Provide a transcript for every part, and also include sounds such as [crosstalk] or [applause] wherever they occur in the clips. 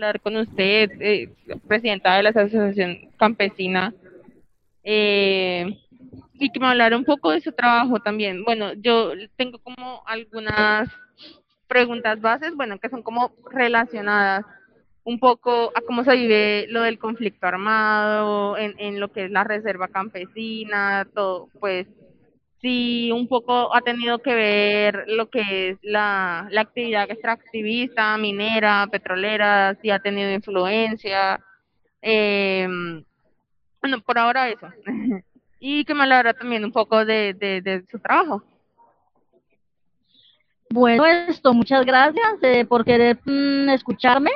hablar con usted, eh, presidenta de la Asociación Campesina, eh, y que me hablara un poco de su trabajo también. Bueno, yo tengo como algunas preguntas bases, bueno, que son como relacionadas un poco a cómo se vive lo del conflicto armado, en, en lo que es la reserva campesina, todo, pues sí un poco ha tenido que ver lo que es la, la actividad extractivista, minera, petrolera, si ha tenido influencia. Eh, bueno, por ahora eso. [laughs] y que me hablara también un poco de, de, su trabajo. Bueno, esto, muchas gracias eh, por querer mm, escucharme.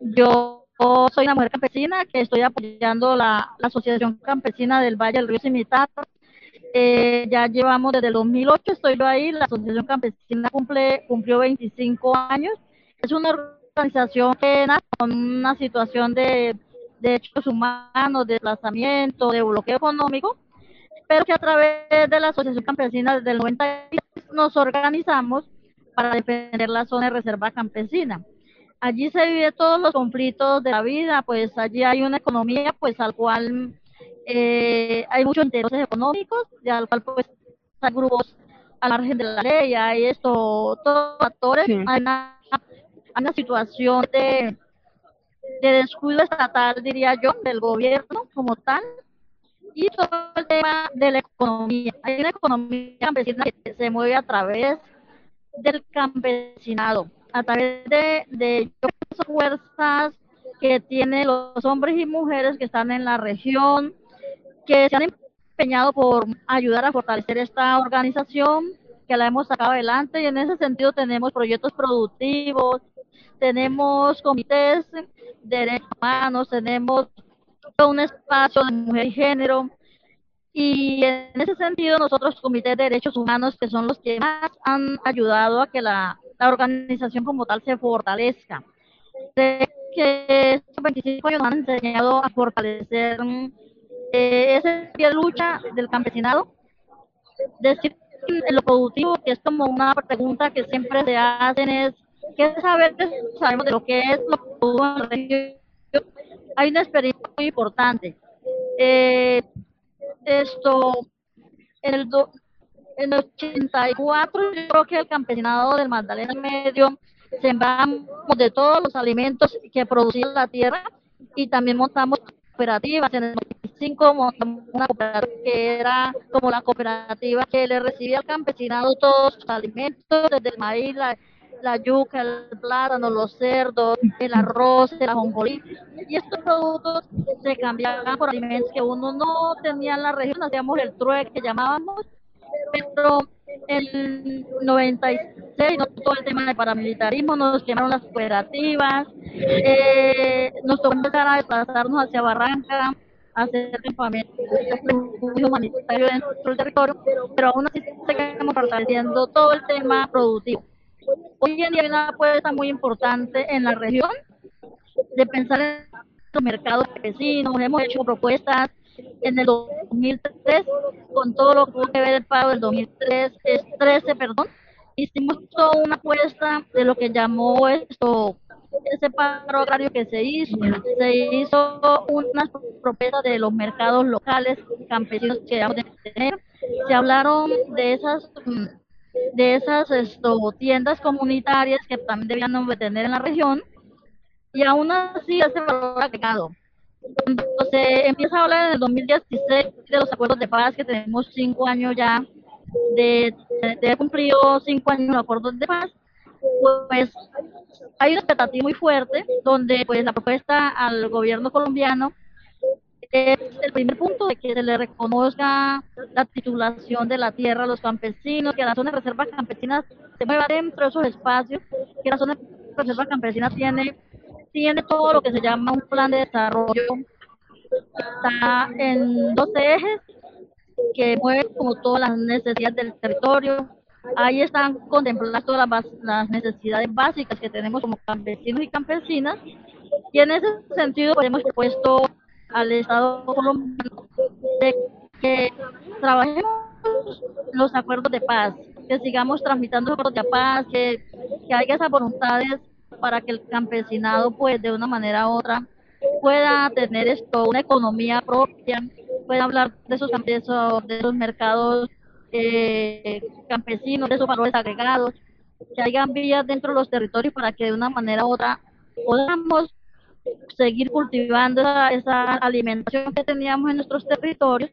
Yo soy una mujer campesina que estoy apoyando la, la Asociación Campesina del Valle del Río Cimitarra eh, ya llevamos desde el 2008, estoy yo ahí, la Asociación Campesina cumple, cumplió 25 años. Es una organización que nace con una situación de derechos humanos, de desplazamiento, de bloqueo económico, pero que a través de la Asociación Campesina desde el 90 nos organizamos para defender la zona de reserva campesina. Allí se vive todos los conflictos de la vida, pues allí hay una economía pues al cual eh, hay muchos intereses económicos, de al cual pues hay grupos al margen de la ley, hay esto, todos los actores, Sí. hay, una, hay una situación de, de descuido estatal, diría yo, del gobierno como tal, y todo el tema de la economía. Hay una economía campesina que se mueve a través del campesinado, a través de, de fuerzas que tienen los hombres y mujeres que están en la región, que se han empeñado por ayudar a fortalecer esta organización, que la hemos sacado adelante y en ese sentido tenemos proyectos productivos, tenemos comités de derechos humanos, tenemos un espacio de mujer y género y en ese sentido nosotros comités de derechos humanos que son los que más han ayudado a que la, organización como tal se fortalezca. Que estos 25 años han enseñado a fortalecer eh, ese pie de lucha del campesinado, decir en lo productivo, que es como una pregunta que siempre se hacen, es ¿qué saber sabemos de lo que es lo productivo? Hay una experiencia muy importante. Eh, esto, en el, do, en el 84, yo creo que el campesinado del Magdalena Medio sembramos de todos los alimentos que producía la tierra y también montamos cooperativas. En el 95 montamos una cooperativa que era como la cooperativa que le recibía al campesinado todos sus alimentos, desde el maíz, la, yuca, el plátano, los cerdos, el arroz, el ajonjolí. Y estos productos se cambiaban por alimentos que uno no tenía en la región, hacíamos el trueque que llamábamos, pero en 96 no todo el tema de paramilitarismo, nos quemaron las cooperativas, eh, nos tocó empezar a desplazarnos hacia Barranca, hacer campamentos humanitarios dentro del territorio, pero aún así seguimos fortaleciendo todo el tema productivo. Hoy en día hay una apuesta muy importante en la región de pensar en los mercados campesinos, hemos hecho propuestas en el 2003 con todo lo que ver el pago del 2003, es 13, perdón, hicimos toda una apuesta de lo que llamó esto ese paro agrario que se hizo, se hizo unas propuestas de los mercados locales campesinos que de tener, se hablaron de esas de esas esto, tiendas comunitarias que también debían de tener en la región y aún así ese valor agregado. Cuando se empieza a hablar en el 2016 de los acuerdos de paz que tenemos cinco años ya de, de, de cumplido cinco años los acuerdos de paz, pues hay una expectativa muy fuerte donde pues la propuesta al gobierno colombiano es el primer punto de que se le reconozca la titulación de la tierra a los campesinos, que la zona de reserva campesina se mueva dentro de esos espacios, que la zona de reserva campesina tiene, tiene todo lo que se llama un plan de desarrollo. Está en dos ejes que mueven como todas las necesidades del territorio. Ahí están contempladas todas las, las necesidades básicas que tenemos como campesinos y campesinas. Y en ese sentido, hemos propuesto al Estado colombiano que trabajemos los acuerdos de paz, que sigamos tramitando acuerdos de paz, que, que haya esas voluntades para que el campesinado, pues, de una manera u otra, pueda tener esto, una economía propia, pueda hablar de esos, de esos, de esos mercados eh, campesinos, de esos valores agregados, que hayan vías dentro de los territorios para que de una manera u otra podamos seguir cultivando esa, esa alimentación que teníamos en nuestros territorios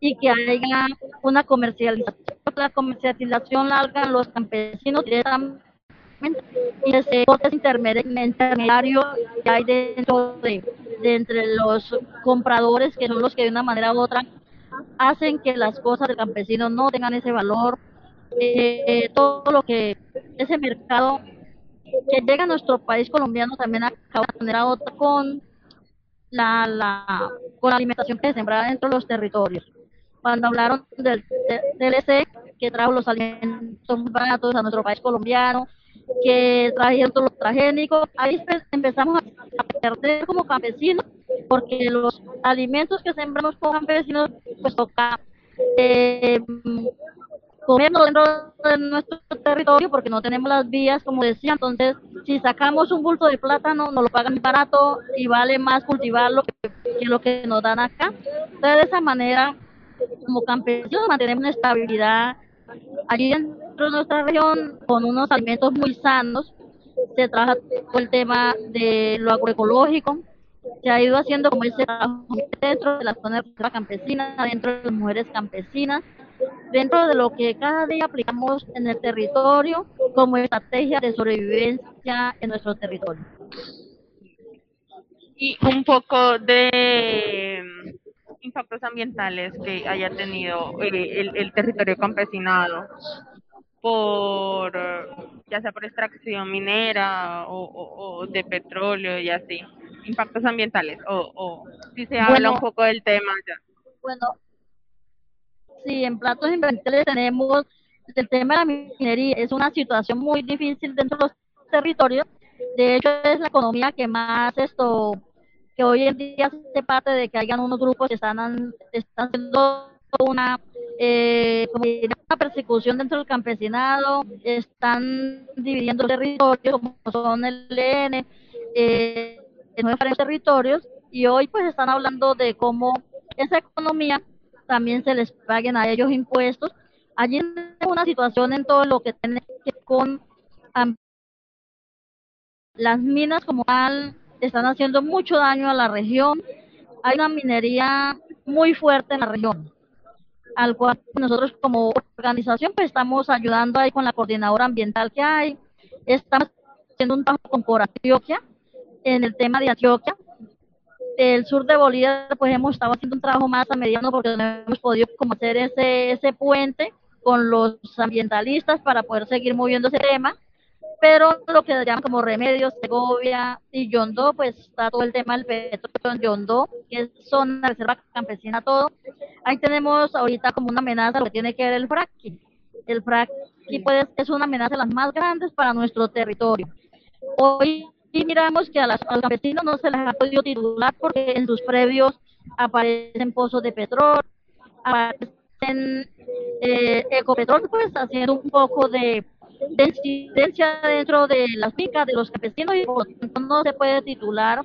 y que haya una comercialización. La comercialización la los campesinos directamente y ese cortes intermediario que hay dentro de, entre los compradores que son los que de una manera u otra hacen que las cosas del campesino no tengan ese valor eh, todo lo que ese mercado que llega a nuestro país colombiano también acaba de manera otra con la, la, con la alimentación que se sembraba dentro de los territorios. Cuando hablaron del DLC, que trajo los alimentos baratos a nuestro país colombiano, que trajeron todo lo transgénico, ahí empezamos a perder como campesinos, porque los alimentos que sembramos como campesinos, pues toca eh, comerlo dentro de nuestro territorio porque no tenemos las vías, como decía. Entonces, si sacamos un bulto de plátano, nos lo pagan barato y vale más cultivarlo que, que lo que nos dan acá. Entonces, de esa manera, como campesinos, mantenemos una estabilidad allí dentro de nuestra región con unos alimentos muy sanos. Se trabaja todo el tema de lo agroecológico, se ha ido haciendo como ese trabajo dentro de la zona campesina, dentro de las mujeres campesinas, dentro de lo que cada día aplicamos en el territorio como estrategia de sobrevivencia en nuestro territorio. Y un poco de impactos ambientales que haya tenido eh, el, territorio campesinado por ya sea por extracción minera o, o, o de petróleo y así impactos ambientales o, o si se habla Bueno. un poco del tema ya Bueno, sí, en platos ambientales tenemos el tema de la minería. Es una situación muy difícil dentro de los territorios. De hecho, es la economía que más esto, que hoy en día se parte de que hayan unos grupos que están, están haciendo una, eh, una persecución dentro del campesinado, están dividiendo territorios como son el EN, eh, diferentes territorios, y hoy pues están hablando de cómo esa economía también se les paguen a ellos impuestos. Allí hay una situación en todo lo que tiene que ver con las minas como tal están haciendo mucho daño a la región. Hay una minería muy fuerte en la región, al cual nosotros como organización pues estamos ayudando ahí con la coordinadora ambiental que hay. Estamos haciendo un trabajo con Cora Antioquia en el tema de Antioquia, el sur de Bolivia, pues hemos estado haciendo un trabajo más a mediano porque no hemos podido como hacer ese, ese puente con los ambientalistas para poder seguir moviendo ese tema. Pero lo que llaman como remedios, Segovia y Yondó, pues está todo el tema del petróleo en Yondó, que es zona reserva campesina, todo. Ahí tenemos ahorita como una amenaza lo que tiene que ver el fracking. El fracking pues, es una amenaza de las más grandes para nuestro territorio. Hoy miramos que a, los campesinos no se les ha podido titular porque en sus previos aparecen pozos de petróleo, aparecen eh, ecopetrol, pues haciendo un poco de, de, incidencia dentro de las fincas de los campesinos y por lo tanto no se puede titular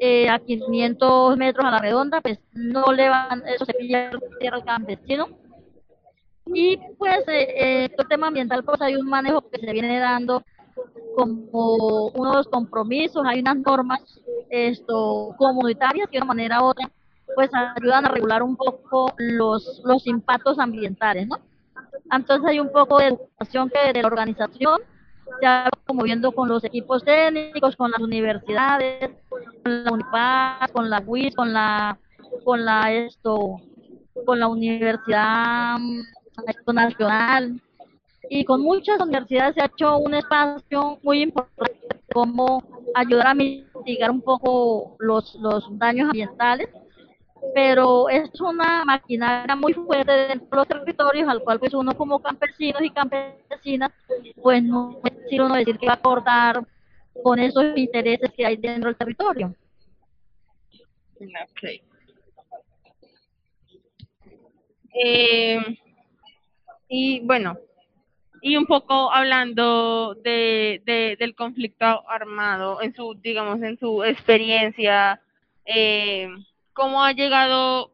eh, a 500 metros a la redonda, pues no le van, eso se pilla al campesino. Y pues eh, el tema ambiental, pues hay un manejo que se viene dando como unos compromisos, hay unas normas esto comunitarias que de una manera u otra pues ayudan a regular un poco los, los impactos ambientales, ¿no? Entonces hay un poco de educación que de la organización se va promoviendo con los equipos técnicos, con las universidades, con la UNIPAS, con la UIS, con la con la esto, con la Universidad Nacional. Y con muchas universidades se ha hecho un espacio muy importante como ayudar a mitigar un poco los, los daños ambientales pero es una maquinaria muy fuerte dentro de los territorios al cual pues uno como campesinos y campesinas pues no es decir uno decir que va a acordar con esos intereses que hay dentro del territorio. Okay. Eh, y bueno, y un poco hablando de, de, del conflicto armado en su, digamos, en su experiencia, eh, ¿cómo ha llegado,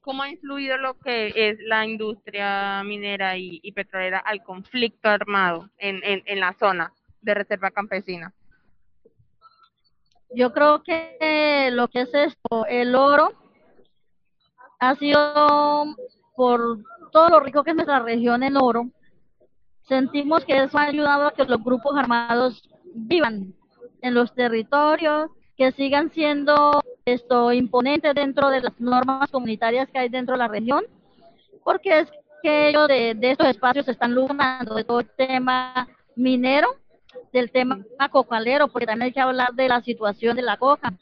cómo ha influido lo que es la industria minera y, petrolera al conflicto armado en, en, en la zona de reserva campesina? Yo creo que lo que es esto, el oro, ha sido por todo lo rico que es nuestra región en oro, sentimos que eso ha ayudado a que los grupos armados vivan en los territorios, que sigan siendo esto imponentes dentro de las normas comunitarias que hay dentro de la región, porque es que ellos de, de estos espacios están lucrando de todo el tema minero del tema cocalero, porque también hay que hablar de la situación de la coca.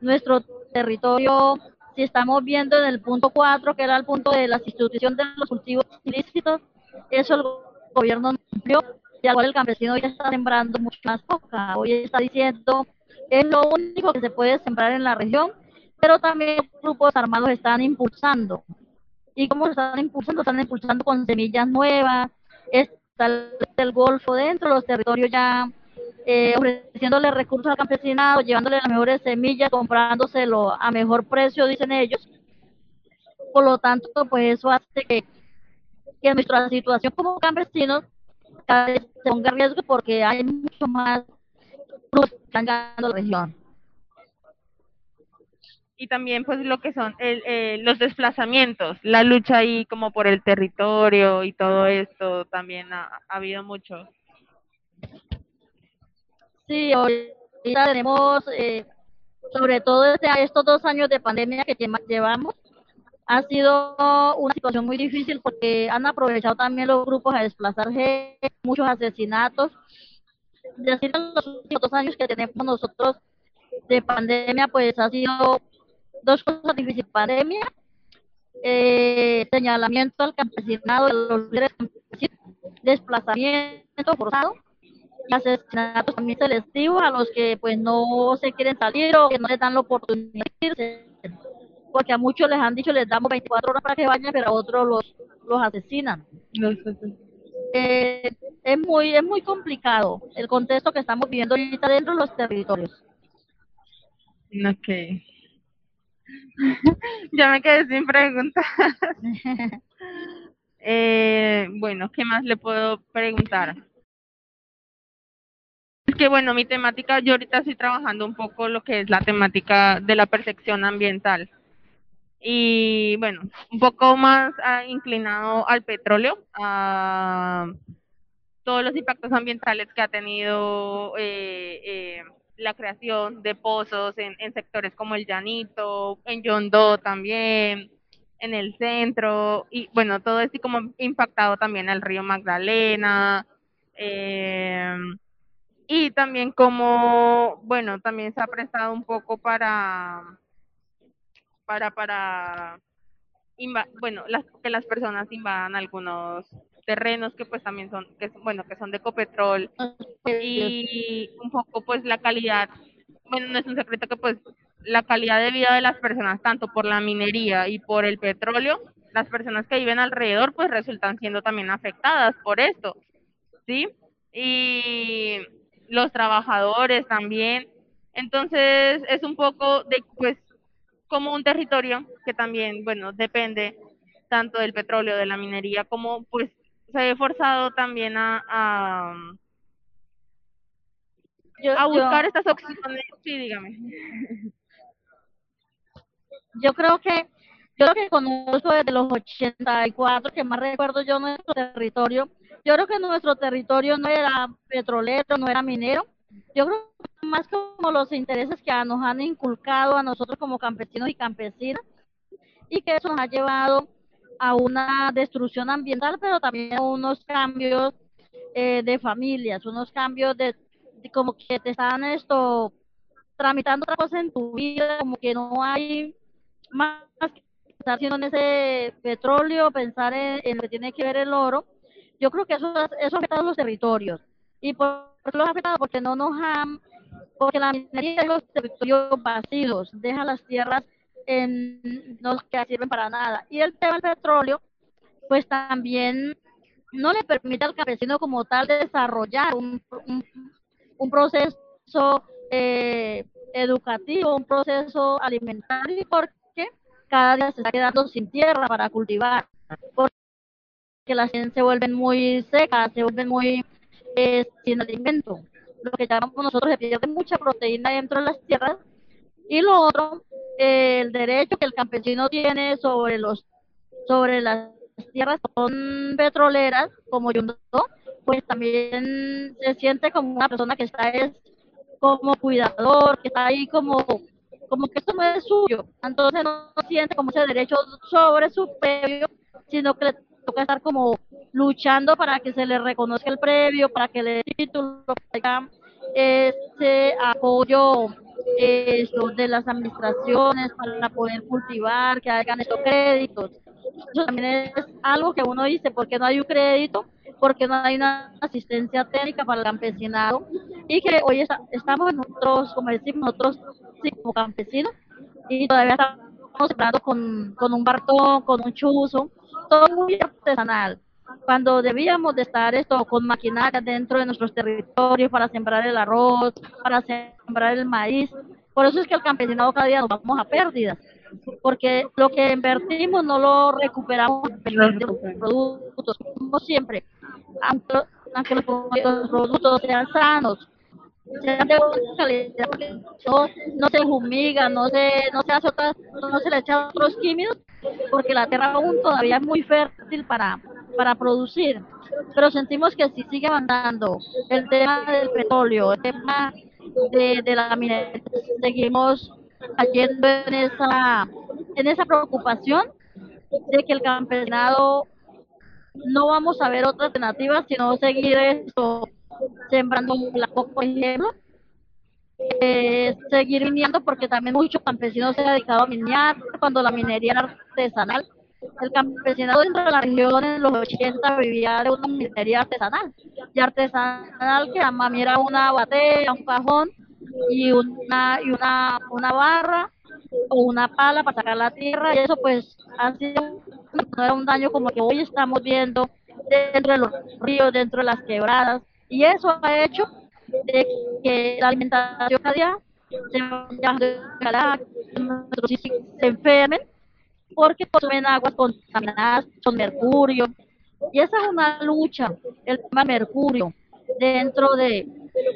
Nuestro territorio, si estamos viendo en el punto 4, que era el punto de la sustitución de los cultivos ilícitos, eso el gobierno no cumplió, y al cual el campesino ya está sembrando mucho más coca. Hoy está diciendo, es lo único que se puede sembrar en la región, pero también grupos armados están impulsando. ¿Y cómo están impulsando? Están impulsando con semillas nuevas, está el Golfo dentro, los territorios ya eh, ofreciéndole recursos al campesinado, llevándole las mejores semillas, comprándoselo a mejor precio, dicen ellos. Por lo tanto, pues eso hace que, que nuestra situación como campesinos cada vez se ponga en riesgo porque hay mucho más grupos la región y también pues lo que son el, eh, los desplazamientos, la lucha ahí como por el territorio y todo esto también ha, ha habido mucho. Sí, ahorita tenemos, eh, sobre todo este, estos dos años de pandemia que llevamos, ha sido una situación muy difícil porque han aprovechado también los grupos a desplazar gente, muchos asesinatos. Decir los últimos dos años que tenemos nosotros de pandemia, pues ha sido dos cosas difíciles, pandemia, eh, señalamiento al campesinado de desplazamiento forzado y asesinatos también selectivos a los que pues no se quieren salir o que no les dan la oportunidad de irse, porque a muchos les han dicho les damos 24 horas para que vayan, pero a otros los, los asesinan. Eh, es muy es muy complicado el contexto que estamos viviendo ahorita dentro de los territorios. Okay. [laughs] ya me quedé sin preguntas. [laughs] eh, bueno, ¿qué más le puedo preguntar? Es que bueno, mi temática, yo ahorita estoy trabajando un poco lo que es la temática de la percepción ambiental. Y bueno, un poco más ah, inclinado al petróleo, a todos los impactos ambientales que ha tenido eh, eh, la creación de pozos en, en sectores como el Llanito, en Yondó también, en el centro, y bueno, todo esto como impactado también al río Magdalena, eh, y también como, bueno, también se ha prestado un poco para, para, para, bueno, las, que las personas invadan algunos terrenos que pues también son, que bueno, que son de Ecopetrol y un poco pues la calidad, bueno, no es un secreto que pues la calidad de vida de las personas, tanto por la minería y por el petróleo, las personas que viven alrededor pues resultan siendo también afectadas por esto, ¿sí? Y los trabajadores también. Entonces es un poco de pues como un territorio que también, bueno, depende tanto del petróleo, de la minería, como pues se he forzado también a, a, Yo, a buscar yo, estas opciones. Sí, dígame. [laughs] yo creo que yo lo que conozco desde los 84, que más recuerdo yo nuestro territorio, yo creo que nuestro territorio no era petrolero, no era minero. Yo creo más como los intereses que nos han inculcado a nosotros como campesinos y campesinas, y que eso nos ha llevado a una destrucción ambiental, pero también a unos cambios eh, de familias, unos cambios de, de como que te están esto tramitando otra cosa en tu vida, como que no hay más que estar haciendo en ese petróleo, pensar en, lo que tiene que ver el oro. Yo creo que eso, eso ha afectado a los territorios. ¿Y por los ha afectado? Porque no nos han, porque la minería de los territorios vacíos, deja las tierras en no que sirven para nada. Y el tema del petróleo, pues también no le permite al campesino como tal desarrollar un, un, proceso eh, educativo, un proceso alimentario, porque cada día se está quedando sin tierra para cultivar, porque las gente se vuelven muy secas, se vuelven muy eh, sin alimento. Lo que llamamos nosotros se pierde mucha proteína dentro de las tierras. Y lo otro, el derecho que el campesino tiene sobre los sobre las tierras son petroleras, como yo pues también se siente como una persona que está es como cuidador, que está ahí como, como que esto no es suyo. Entonces no siente como ese derecho sobre su previo, sino que le toca estar como luchando para que se le reconozca el previo, para que le título, para ese apoyo eso, de las administraciones para poder cultivar, que hagan estos créditos. Eso también es algo que uno dice, ¿por qué no hay un crédito? porque no hay una asistencia técnica para el campesinado y que hoy está, estamos nosotros, como decimos nosotros, sí, como campesinos, y todavía estamos hablando con, con un bartón, con un chuzo, todo muy artesanal, cuando debíamos de estar esto con maquinaria dentro de nuestros territorios para sembrar el arroz, para sembrar el maíz. Por eso es que el campesinado cada día nos vamos a pérdidas, porque lo que invertimos no lo recuperamos los productos, como siempre aunque, los productos sean sanos, sean de buena calidad, no, no se fumiga, no se, no se hace otras, no se le echa otros químicos, porque la tierra aún todavía es muy fértil para, para producir. Pero sentimos que si sigue avanzando el tema del petróleo, el tema de, la minería, seguimos cayendo en esa, en esa preocupación de que el campesinado no vamos a ver otra alternativa sino seguir esto sembrando la por ejemplo eh, seguir viniendo porque también muchos campesinos se han dedicado a minear cuando la minería era artesanal el campesinado dentro de la región en los 80 vivía de una minería artesanal y artesanal que a mí era una batea, un cajón y una y una una barra o una pala para sacar la tierra y eso pues ha sido no era un daño como que hoy estamos viendo dentro de los ríos, dentro de las quebradas y eso ha hecho de que la alimentación cada día se, se enfermen porque consumen aguas contaminadas con mercurio y esa es una lucha, el tema mercurio dentro de,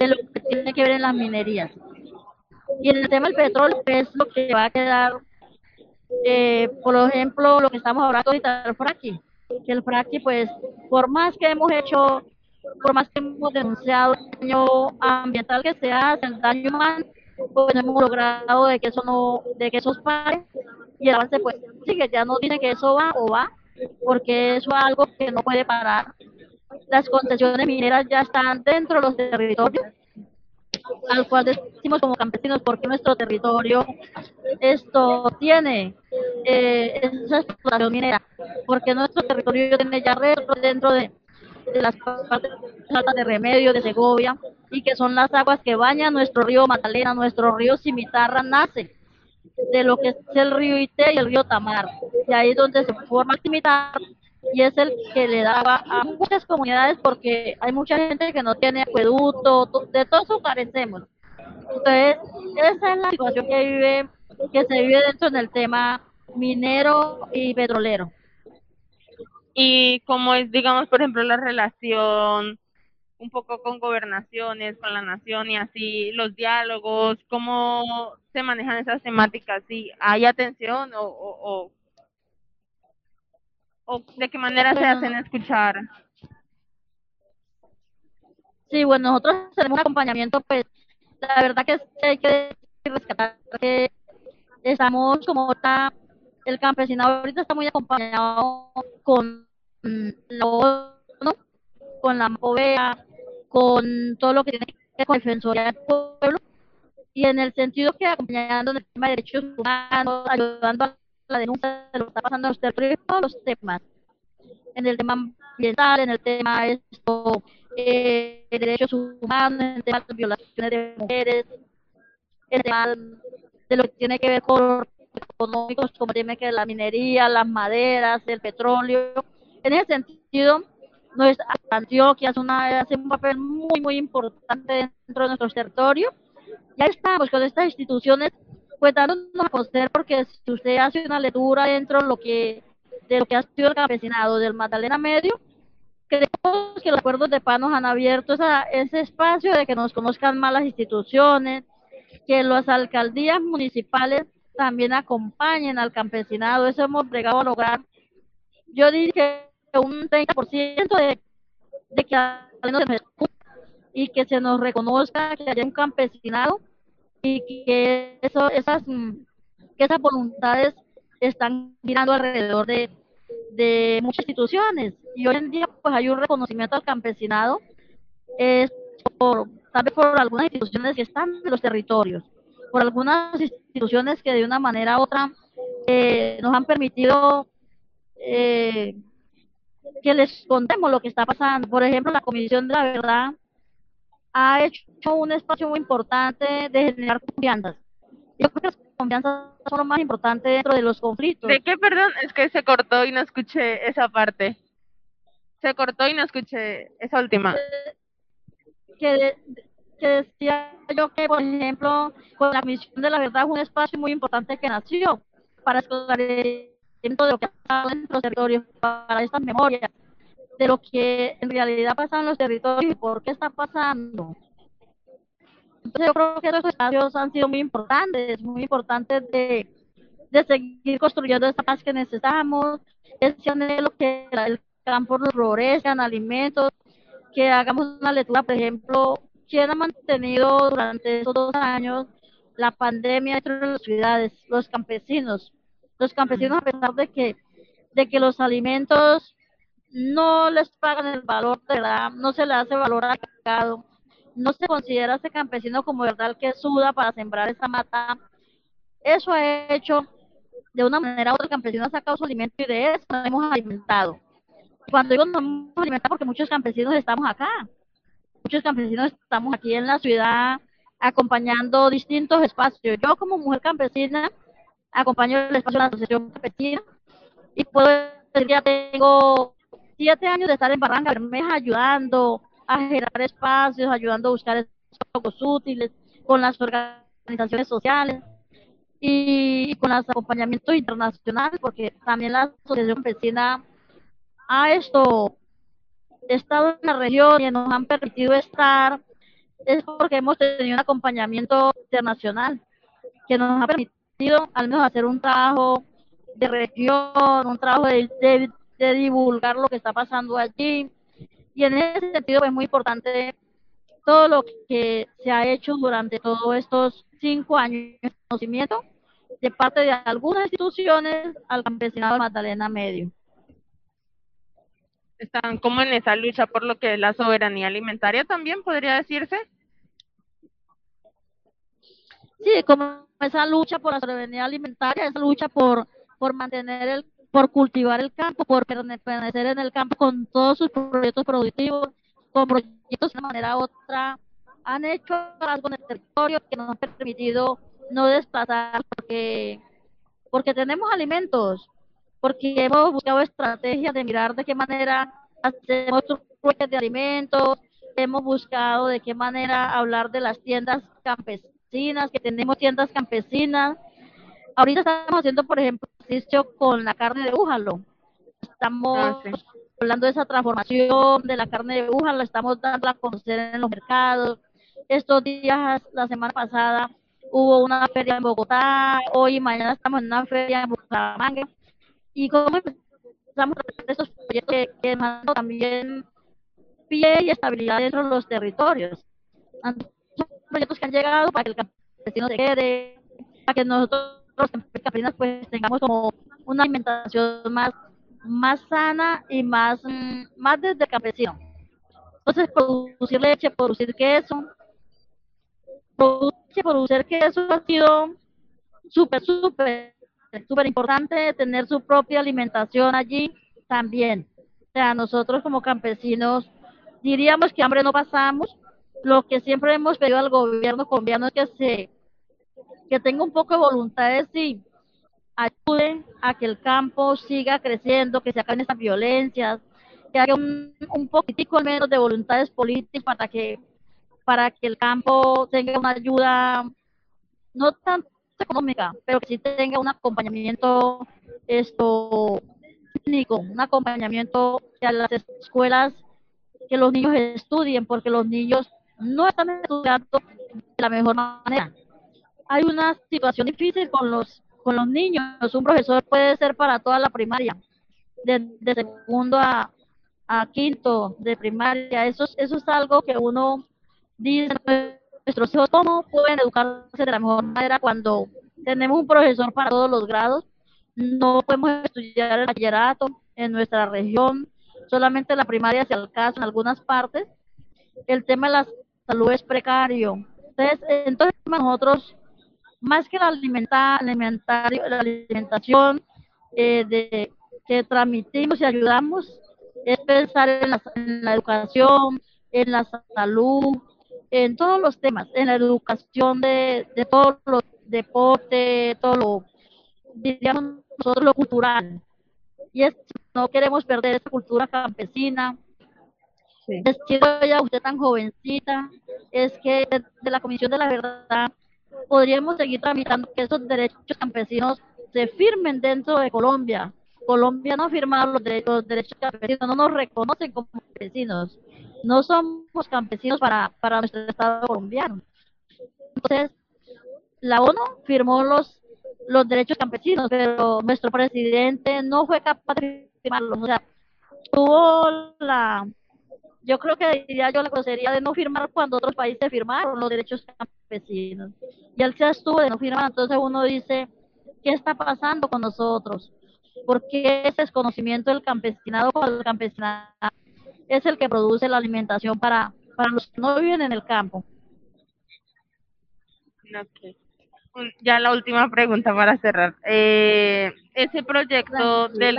lo que tiene que ver en las minerías. Y en el tema del petróleo es lo que va a quedar, eh, por ejemplo, lo que estamos hablando ahorita del fracking. Que el fracking, pues, por más que hemos hecho, por más que hemos denunciado el daño ambiental que se hace, el daño humano, pues no hemos logrado de que eso no, de que eso pare. Y el avance, pues, sigue, ya no dice que eso va o va, porque eso es algo que no puede parar. Las concesiones mineras ya están dentro de los territorios al cual decimos como campesinos porque nuestro territorio esto tiene eh, esa explotación minera, porque nuestro territorio tiene ya dentro de, de las partes de Remedio, de Segovia, y que son las aguas que bañan nuestro río Magdalena, nuestro río Cimitarra nace de lo que es el río Ite y el río Tamar, y ahí es donde se forma Cimitarra y es el que le daba a muchas comunidades porque hay mucha gente que no tiene acueducto, de todo eso carecemos. Entonces, esa es la situación que vive, que se vive dentro del tema minero y petrolero. Y cómo es, digamos, por ejemplo, la relación un poco con gobernaciones, con la nación y así, los diálogos, cómo se manejan esas temáticas, si hay atención o, o, o o de qué manera se hacen escuchar? Sí, bueno, nosotros tenemos un acompañamiento, pues la verdad que hay que rescatar que estamos como está el campesinado ahorita está muy acompañado con la ONU, con la MOVEA, con todo lo que tiene que ver con la Defensoría del Pueblo, y en el sentido que acompañando en el tema de derechos humanos, ayudando a la denuncia de lo que está pasando en los territorios, los temas, en el tema ambiental, en el tema esto, eh, de derechos humanos, en el tema de violaciones de mujeres, en el tema de lo que tiene que ver con económicos, como tiene que ver la minería, las maderas, el petróleo. En ese sentido, nuestra Antioquia es una, hace un papel muy, muy importante dentro de nuestros territorios. Ya estamos con estas instituciones, pues dándonos a conocer, porque si usted hace una lectura dentro de lo que, de lo que ha sido el campesinado del Magdalena Medio, creemos que los acuerdos de paz nos han abierto esa, ese espacio de que nos conozcan más las instituciones, que las alcaldías municipales también acompañen al campesinado. Eso hemos llegado a lograr. Yo dije un 30% de, de que nos y que se nos reconozca que haya un campesinado y que eso, esas, mm, que esas voluntades están girando alrededor de, de muchas instituciones. Y hoy en día pues hay un reconocimiento al campesinado, es por, tal vez por algunas instituciones que están en los territorios, por algunas instituciones que de una manera u otra eh, nos han permitido eh, que les contemos lo que está pasando. Por ejemplo, la Comisión de la Verdad ha hecho un espacio muy importante de generar confianzas. Yo creo que las confianzas son lo más importante dentro de los conflictos. ¿De qué, perdón? Es que se cortó y no escuché esa parte. Se cortó y no escuché esa última. que, de- que decía yo que, por ejemplo, con la misión de la verdad un espacio muy importante que nació para esclarecimiento de lo que ha pasado en los territorios, para estas memorias, de lo que en realidad pasa en los territorios y por qué está pasando. Entonces yo creo que esos espacios han sido muy importantes, muy importantes de, de seguir construyendo esta paz que necesitamos, ese anhelo que el campo nos florezcan alimentos, que hagamos una lectura, por ejemplo, quién ha mantenido durante esos dos años la pandemia dentro de las ciudades, los campesinos. Los campesinos, a pesar de que, de que los alimentos no les pagan el valor de verdad, no se le hace valor al mercado, no se considera a ese campesino como verdad que suda para sembrar esa mata. Eso ha hecho de una manera u otra el campesino ha sacado su alimento y de eso nos hemos alimentado. Cuando digo nos hemos alimentado porque muchos campesinos estamos acá, muchos campesinos estamos aquí en la ciudad acompañando distintos espacios. Yo como mujer campesina acompaño el espacio de la Asociación Campesina y puedo decir que ya tengo siete años de estar en Barranca Bermeja ayudando a generar espacios, ayudando a buscar espacios útiles con las organizaciones sociales y con los acompañamientos internacionales, porque también la Asociación Campesina ha esto estado en la región y nos han permitido estar es porque hemos tenido un acompañamiento internacional que nos ha permitido al menos hacer un trabajo de región, un trabajo de, divulgar lo que está pasando allí. Y en ese sentido es muy importante todo lo que se ha hecho durante todos estos cinco años de conocimiento de parte de algunas instituciones al campesinado de Magdalena Medio. Están como en esa lucha por lo que es la soberanía alimentaria también, podría decirse. Sí, como esa lucha por la soberanía alimentaria, esa lucha por, por mantener el, por cultivar el campo, por permanecer en el campo con todos sus proyectos productivos, con proyectos de una manera u otra, han hecho algo en el territorio que nos ha permitido no desplazar porque, porque tenemos alimentos, porque hemos buscado estrategias de mirar de qué manera hacemos trueques de alimentos, hemos buscado de qué manera hablar de las tiendas campesinas, que tenemos tiendas campesinas. Ahorita estamos haciendo, por ejemplo, ejercicio con la carne de búfalo. Estamos Ah, sí. hablando de esa transformación de la carne de búfalo, estamos dando a conocer en los mercados. Estos días, la semana pasada, hubo una feria en Bogotá, hoy y mañana estamos en una feria en Bucaramanga. Y cómo empezamos a estos proyectos que, que también pie y estabilidad dentro de los territorios. Son proyectos que han llegado para que el campesino se quede, para que nosotros los campesinos pues tengamos como una alimentación más, más sana y más, mm, más desde el campesino. Entonces, producir leche, producir queso, producir, producir queso ha sido súper, súper, súper importante tener su propia alimentación allí también. O sea, nosotros como campesinos diríamos que hambre no pasamos. Lo que siempre hemos pedido al gobierno colombiano es que se que tenga un poco de voluntad de sí ayude a que el campo siga creciendo, que se acaben estas violencias, que haya un, un poquitico al menos de voluntades políticas para que para que el campo tenga una ayuda no tan económica, pero que sí tenga un acompañamiento esto técnico, un acompañamiento a las escuelas que los niños estudien, porque los niños no están estudiando de la mejor manera. Hay una situación difícil con los con los niños. Un profesor puede ser para toda la primaria, de, de segundo a, quinto de primaria. Eso, eso es algo que uno dice, nuestros hijos, ¿cómo pueden educarse de la mejor manera cuando tenemos un profesor para todos los grados? No podemos estudiar el bachillerato en nuestra región, solamente la primaria se alcanza en algunas partes. El tema de la salud es precario. Entonces, entonces nosotros más que la, alimenta, alimentario, la alimentación eh, que transmitimos y ayudamos, es pensar en la, educación, en la salud, en todos los temas, en la educación de, de todos los deportes, todo lo, diríamos nosotros, lo cultural. Y es, no queremos perder esa cultura campesina. Sí. Les quiero ya usted tan jovencita, es que de la Comisión de la Verdad podríamos seguir tramitando que esos derechos campesinos se firmen dentro de Colombia. Colombia no ha firmado los derechos, los derechos campesinos, no nos reconocen como campesinos. No somos campesinos para, para nuestro Estado colombiano. Entonces, la ONU firmó los, los derechos campesinos, pero nuestro presidente no fue capaz de firmarlos. O sea, tuvo la, yo creo que diría yo la grosería de no firmar cuando otros países firmaron los derechos campesinos. Y él se estuvo de no firmar, entonces uno dice, ¿qué está pasando con nosotros? ¿Por qué ese desconocimiento del campesinado o el campesinado es el que produce la alimentación para, para los que no viven en el campo? Okay. Ya la última pregunta para cerrar. Eh, ese proyecto del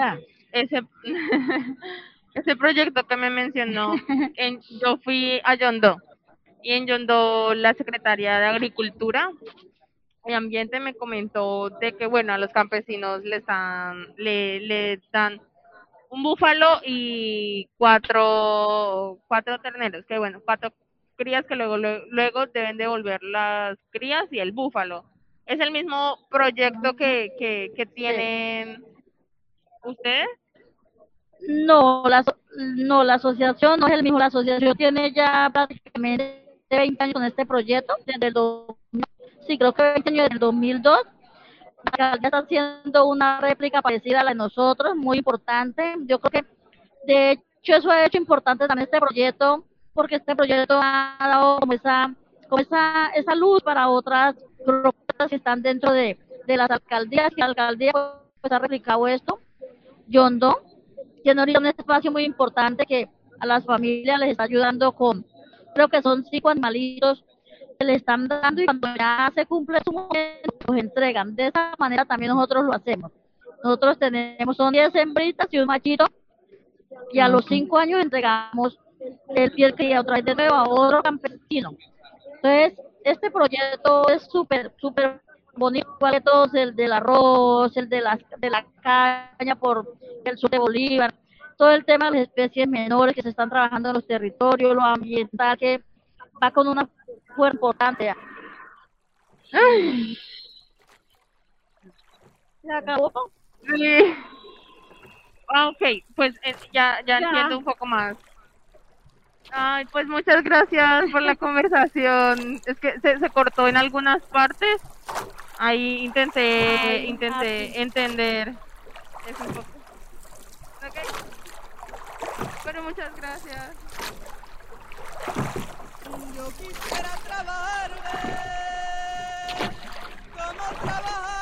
ese [laughs] ese proyecto que me mencionó, [laughs] en, yo fui a Yondó y en Yondó la secretaria de Agricultura y Ambiente me comentó de que, bueno, a los campesinos les dan, le, le dan un búfalo y cuatro, cuatro terneros, que bueno, cuatro crías que luego, luego deben devolver las crías y el búfalo. ¿Es el mismo proyecto que, que, que tienen ustedes? No, la, no, la asociación no es el mismo. La asociación tiene ya prácticamente 20 años con este proyecto, desde el 2000, sí, creo que 20 años desde el 2002. La alcaldía está haciendo una réplica parecida a la de nosotros, muy importante. Yo creo que, de hecho, eso ha hecho importante también este proyecto, porque este proyecto ha dado como esa, como esa, esa luz para otras propuestas que están dentro de, de las alcaldías, que la alcaldía pues, ha replicado esto. Yondo, tiene ahorita un espacio muy importante que a las familias les está ayudando con, creo que son cinco animalitos que le están dando y cuando ya se cumple su momento, los entregan. De esa manera también nosotros lo hacemos. Nosotros tenemos, son 10 hembritas y un machito, y a los cinco años entregamos el piel que otra vez de nuevo a otro campesino. Entonces, este proyecto es súper, súper bonito, igual que todos, el del arroz, el de la, de la caña por el sur de Bolívar, todo el tema de las especies menores que se están trabajando en los territorios, lo ambiental, que va con una fuerza importante. Ay. ¿Se acabó? Sí. Ah, ok, pues eh, ya, ya, ya entiendo un poco más. Ay, pues muchas gracias por la [laughs] conversación. Es que se, se cortó en algunas partes. Ahí intenté, Ay, intenté entender. Eso un poco. Ok. Pero muchas gracias. Yo quisiera trabajar como trabajan